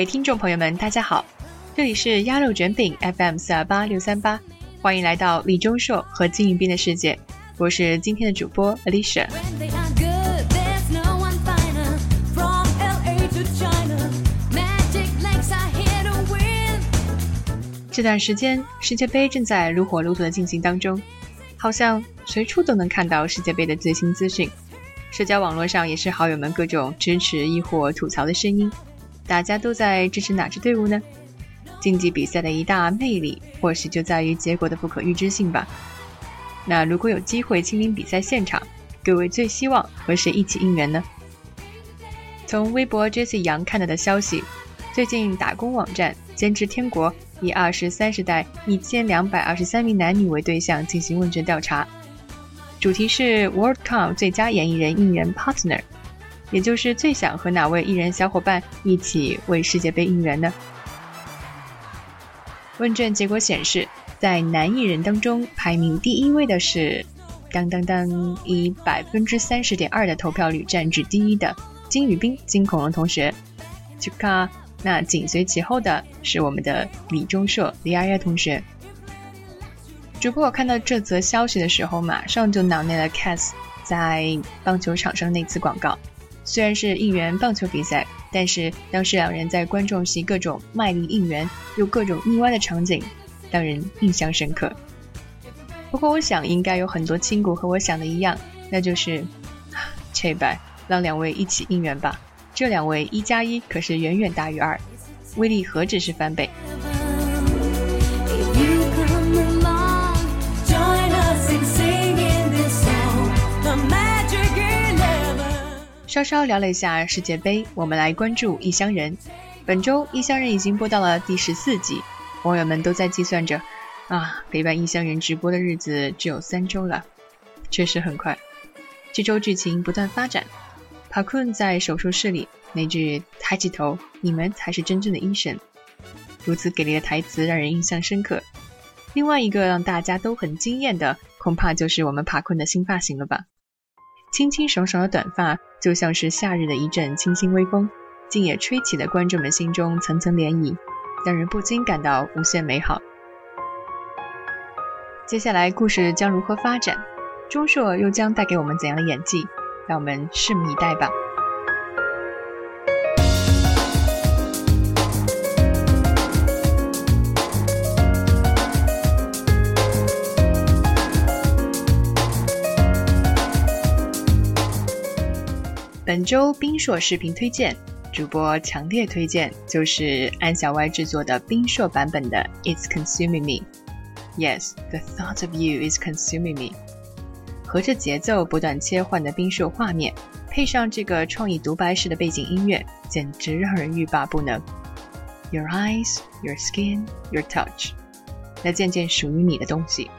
各位听众朋友们，大家好，这里是鸭肉卷饼 FM 四二八六三八，欢迎来到李钟硕和金宇彬的世界，我是今天的主播 Alicia。这段时间世界杯正在如火如荼的进行当中，好像随处都能看到世界杯的最新资讯，社交网络上也是好友们各种支持亦或吐槽的声音。大家都在支持哪支队伍呢？竞技比赛的一大魅力，或许就在于结果的不可预知性吧。那如果有机会亲临比赛现场，各位最希望和谁一起应援呢？从微博 Jesse 杨看到的消息，最近打工网站兼职天国以二十三十代一千两百二十三名男女为对象进行问卷调查，主题是 WorldCom 最佳演艺人应援 Partner。也就是最想和哪位艺人小伙伴一起为世界杯应援呢？问卷结果显示，在男艺人当中排名第一位的是，当当当，以百分之三十点二的投票率占据第一的金宇彬金恐龙同学。去看，那紧随其后的是我们的李钟硕李阿月同学。主播我看到这则消息的时候，马上就脑内了 Cass 在棒球场上那次广告。虽然是应援棒球比赛，但是当时两人在观众席各种卖力应援又各种腻歪的场景，让人印象深刻。不过，我想应该有很多亲骨和我想的一样，那就是切拜，让两位一起应援吧。这两位一加一可是远远大于二，威力何止是翻倍。稍稍聊了一下世界杯，我们来关注《异乡人》。本周《异乡人》已经播到了第十四集，网友们都在计算着，啊，陪伴《异乡人》直播的日子只有三周了，确实很快。这周剧情不断发展，帕坤在手术室里那句“抬起头，你们才是真正的医生”，如此给力的台词让人印象深刻。另外一个让大家都很惊艳的，恐怕就是我们帕坤的新发型了吧。清清爽爽的短发，就像是夏日的一阵清新微风，竟也吹起了观众们心中层层涟漪，让人不禁感到无限美好。接下来故事将如何发展？钟硕又将带给我们怎样的演技？让我们拭目以待吧。本周冰硕视频推荐，主播强烈推荐，就是安小歪制作的冰硕版本的《It's Consuming Me》。Yes, the thought of you is consuming me。和着节奏不断切换的冰硕画面，配上这个创意独白式的背景音乐，简直让人欲罢不能。Your eyes, your skin, your touch，那件件属于你的东西，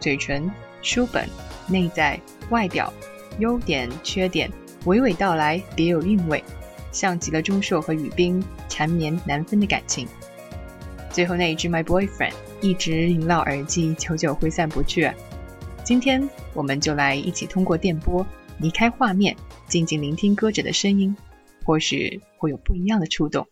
嘴唇、书本、内在、外表、优点、缺点。娓娓道来，别有韵味，像极了钟硕和雨冰缠绵难分的感情。最后那一句 My boyfriend 一直萦绕耳际，久久挥散不去。今天我们就来一起通过电波离开画面，静静聆听歌者的声音，或许会有不一样的触动。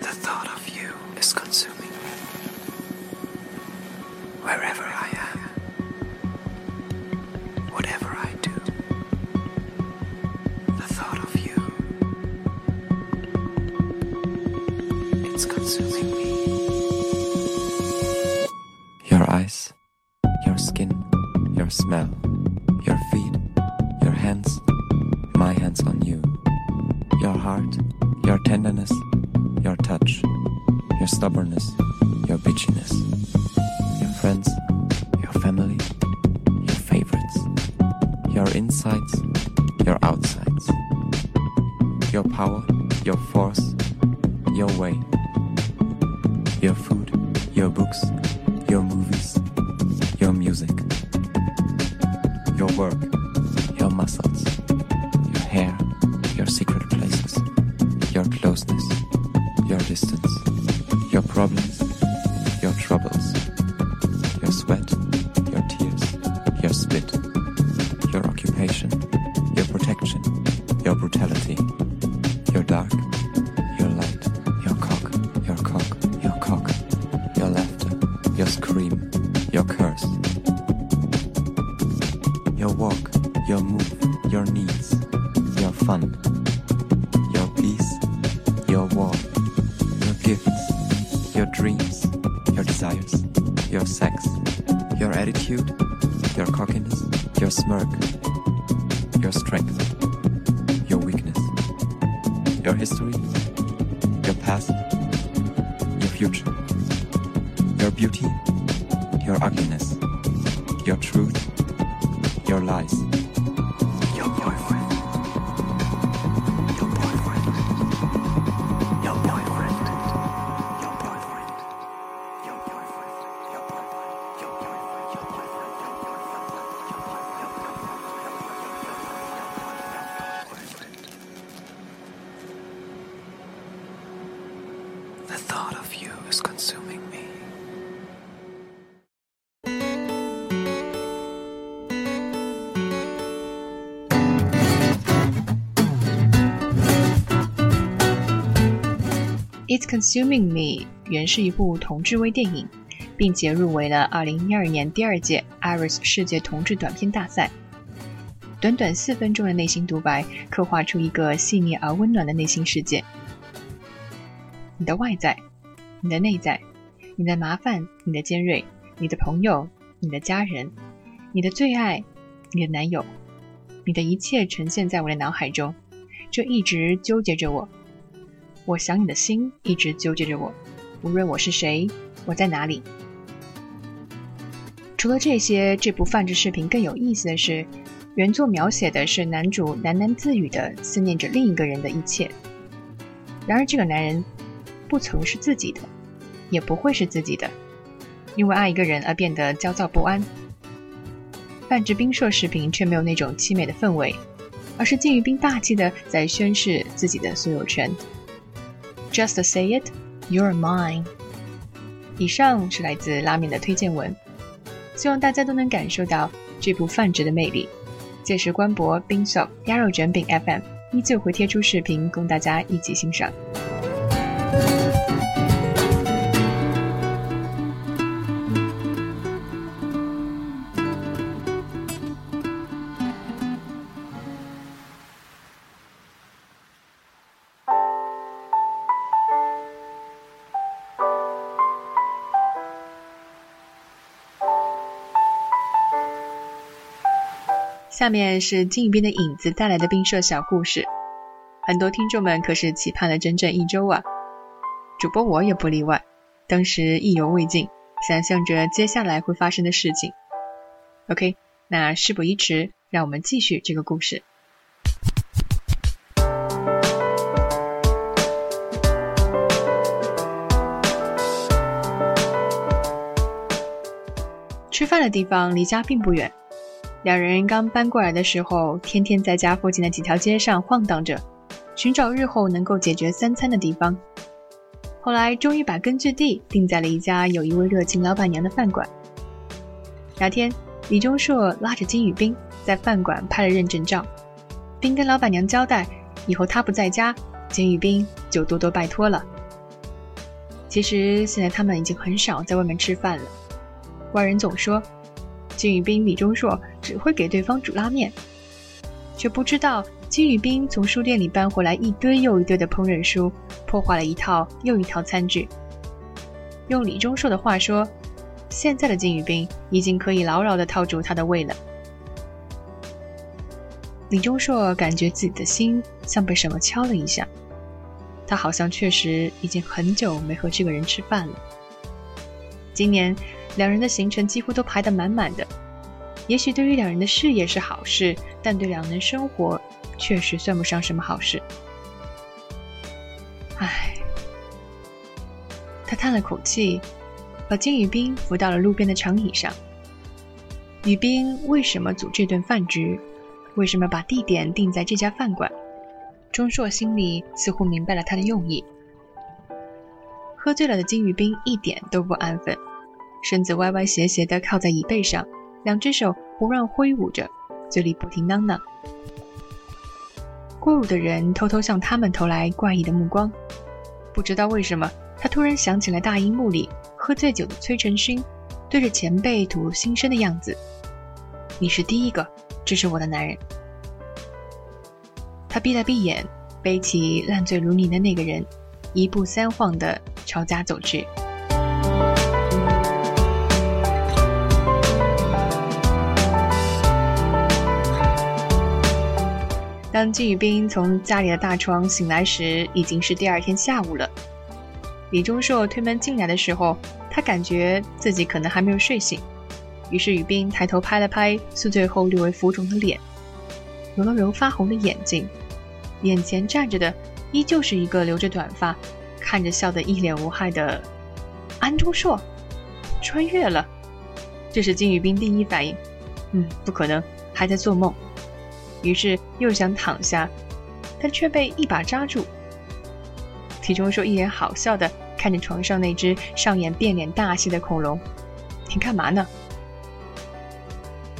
The thought of you is consuming wherever I am. Your stubbornness, your bitchiness, your friends, your family, your favorites, your insides, your outsides, your power, your force, your way, your food, your books, your movies, your music your work, your muscles, your hair, your secret places, your closeness, your distance, problems, your sex, your attitude, your cockiness, your smirk, It's Consuming Me 原是一部同志微电影，并且入围了2012年第二届 Iris 世界同志短片大赛。短短四分钟的内心独白，刻画出一个细腻而温暖的内心世界。你的外在，你的内在，你的麻烦，你的尖锐，你的朋友，你的家人，你的最爱，你的男友，你的一切呈现在我的脑海中，这一直纠结着我。我想你的心一直纠结着我，无论我是谁，我在哪里。除了这些，这部泛制视频更有意思的是，原作描写的是男主喃喃自语的思念着另一个人的一切。然而，这个男人不曾是自己的，也不会是自己的，因为爱一个人而变得焦躁不安。泛制冰硕视频却没有那种凄美的氛围，而是金宇彬大气的在宣示自己的所有权。Just say it, you're mine。以上是来自拉面的推荐文，希望大家都能感受到这部泛指的魅力。届时官博冰秀鸭肉卷饼 FM 依旧会贴出视频供大家一起欣赏。下面是金宇彬的影子带来的冰社小故事，很多听众们可是期盼了整整一周啊，主播我也不例外，当时意犹未尽，想象着接下来会发生的事情。OK，那事不宜迟，让我们继续这个故事。吃饭的地方离家并不远。两人刚搬过来的时候，天天在家附近的几条街上晃荡着，寻找日后能够解决三餐的地方。后来终于把根据地定在了一家有一位热情老板娘的饭馆。那天，李钟硕拉着金宇彬在饭馆拍了认证照，并跟老板娘交代，以后他不在家，金宇彬就多多拜托了。其实现在他们已经很少在外面吃饭了，外人总说。金宇彬、李钟硕只会给对方煮拉面，却不知道金宇彬从书店里搬回来一堆又一堆的烹饪书，破坏了一套又一套餐具。用李钟硕的话说，现在的金宇彬已经可以牢牢地套住他的胃了。李钟硕感觉自己的心像被什么敲了一下，他好像确实已经很久没和这个人吃饭了。今年。两人的行程几乎都排得满满的，也许对于两人的事业是好事，但对两人生活确实算不上什么好事。唉，他叹了口气，把金宇彬扶到了路边的长椅上。宇彬为什么组这顿饭局？为什么把地点定在这家饭馆？钟硕心里似乎明白了他的用意。喝醉了的金宇彬一点都不安分。身子歪歪斜斜地靠在椅背上，两只手胡乱挥舞着，嘴里不停囔囔。过路的人偷偷向他们投来怪异的目光。不知道为什么，他突然想起了大荧幕里喝醉酒的崔成勋，对对着前辈吐露心声的样子。你是第一个支持我的男人。他闭了闭眼，背起烂醉如泥的那个人，一步三晃的朝家走去。当金宇彬从家里的大床醒来时，已经是第二天下午了。李钟硕推门进来的时候，他感觉自己可能还没有睡醒，于是宇彬抬头拍了拍宿醉后略微浮肿的脸，揉了揉发红的眼睛，眼前站着的依旧是一个留着短发、看着笑得一脸无害的安钟硕，穿越了。这是金宇彬第一反应，嗯，不可能，还在做梦。于是又想躺下，但却被一把扎住。李钟硕一脸好笑的看着床上那只上演变脸大戏的恐龙：“你干嘛呢？”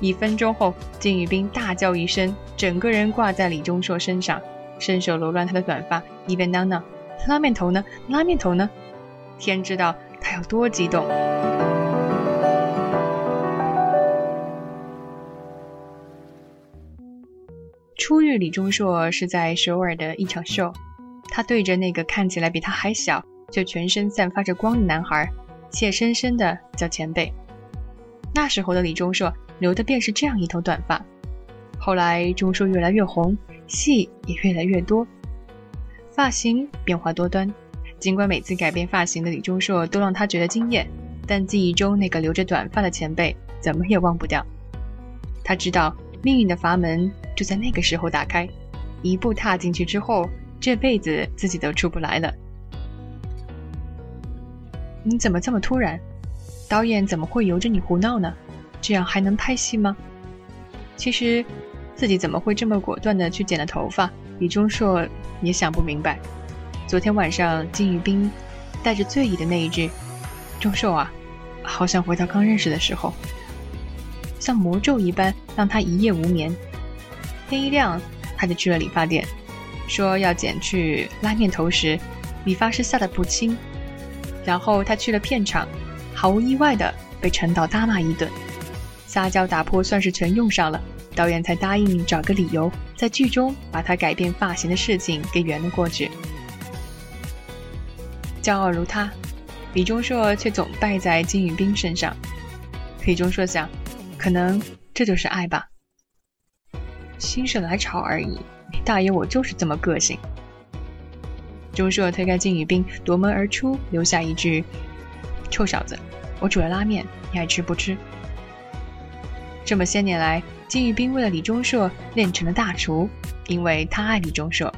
一分钟后，金宇彬大叫一声，整个人挂在李钟硕身上，伸手揉乱他的短发，一边嚷嚷：“拉面头呢？拉面头呢？”天知道他有多激动。李钟硕是在首尔的一场秀，他对着那个看起来比他还小却全身散发着光的男孩，怯生生的叫前辈。那时候的李钟硕留的便是这样一头短发。后来钟硕越来越红，戏也越来越多，发型变化多端。尽管每次改变发型的李钟硕都让他觉得惊艳，但记忆中那个留着短发的前辈怎么也忘不掉。他知道。命运的阀门就在那个时候打开，一步踏进去之后，这辈子自己都出不来了。你怎么这么突然？导演怎么会由着你胡闹呢？这样还能拍戏吗？其实，自己怎么会这么果断的去剪了头发？李钟硕也想不明白。昨天晚上金宇彬带着醉意的那一句：“钟硕啊，好想回到刚认识的时候。”像魔咒一般，让他一夜无眠。天一亮，他就去了理发店，说要剪去拉面头时，理发师吓得不轻。然后他去了片场，毫无意外的被陈导大骂一顿。撒娇打破算是全用上了，导演才答应找个理由，在剧中把他改变发型的事情给圆了过去。骄傲如他，李钟硕却总败在金宇彬身上。李钟硕想。可能这就是爱吧，心血来潮而已。大爷，我就是这么个性。钟硕推开金宇彬，夺门而出，留下一句：“臭小子，我煮了拉面，你爱吃不吃？”这么些年来，金宇彬为了李钟硕练成了大厨，因为他爱李钟硕。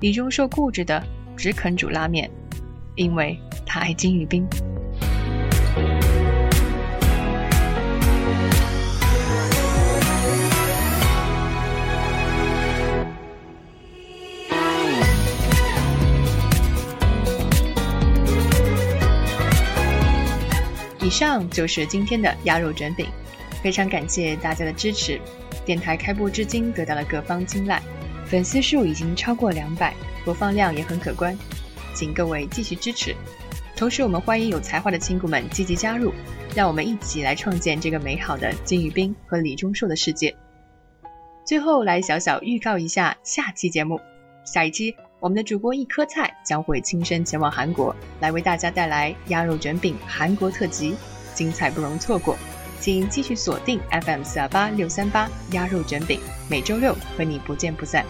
李钟硕固执的只肯煮拉面，因为他爱金宇彬。以上就是今天的鸭肉卷饼，非常感谢大家的支持。电台开播至今得到了各方青睐，粉丝数已经超过两百，播放量也很可观，请各位继续支持。同时，我们欢迎有才华的亲故们积极加入，让我们一起来创建这个美好的金宇彬和李钟硕的世界。最后来小小预告一下下期节目，下一期。我们的主播一颗菜将会亲身前往韩国，来为大家带来鸭肉卷饼韩国特辑，精彩不容错过，请继续锁定 FM 四二八六三八鸭肉卷饼，每周六和你不见不散。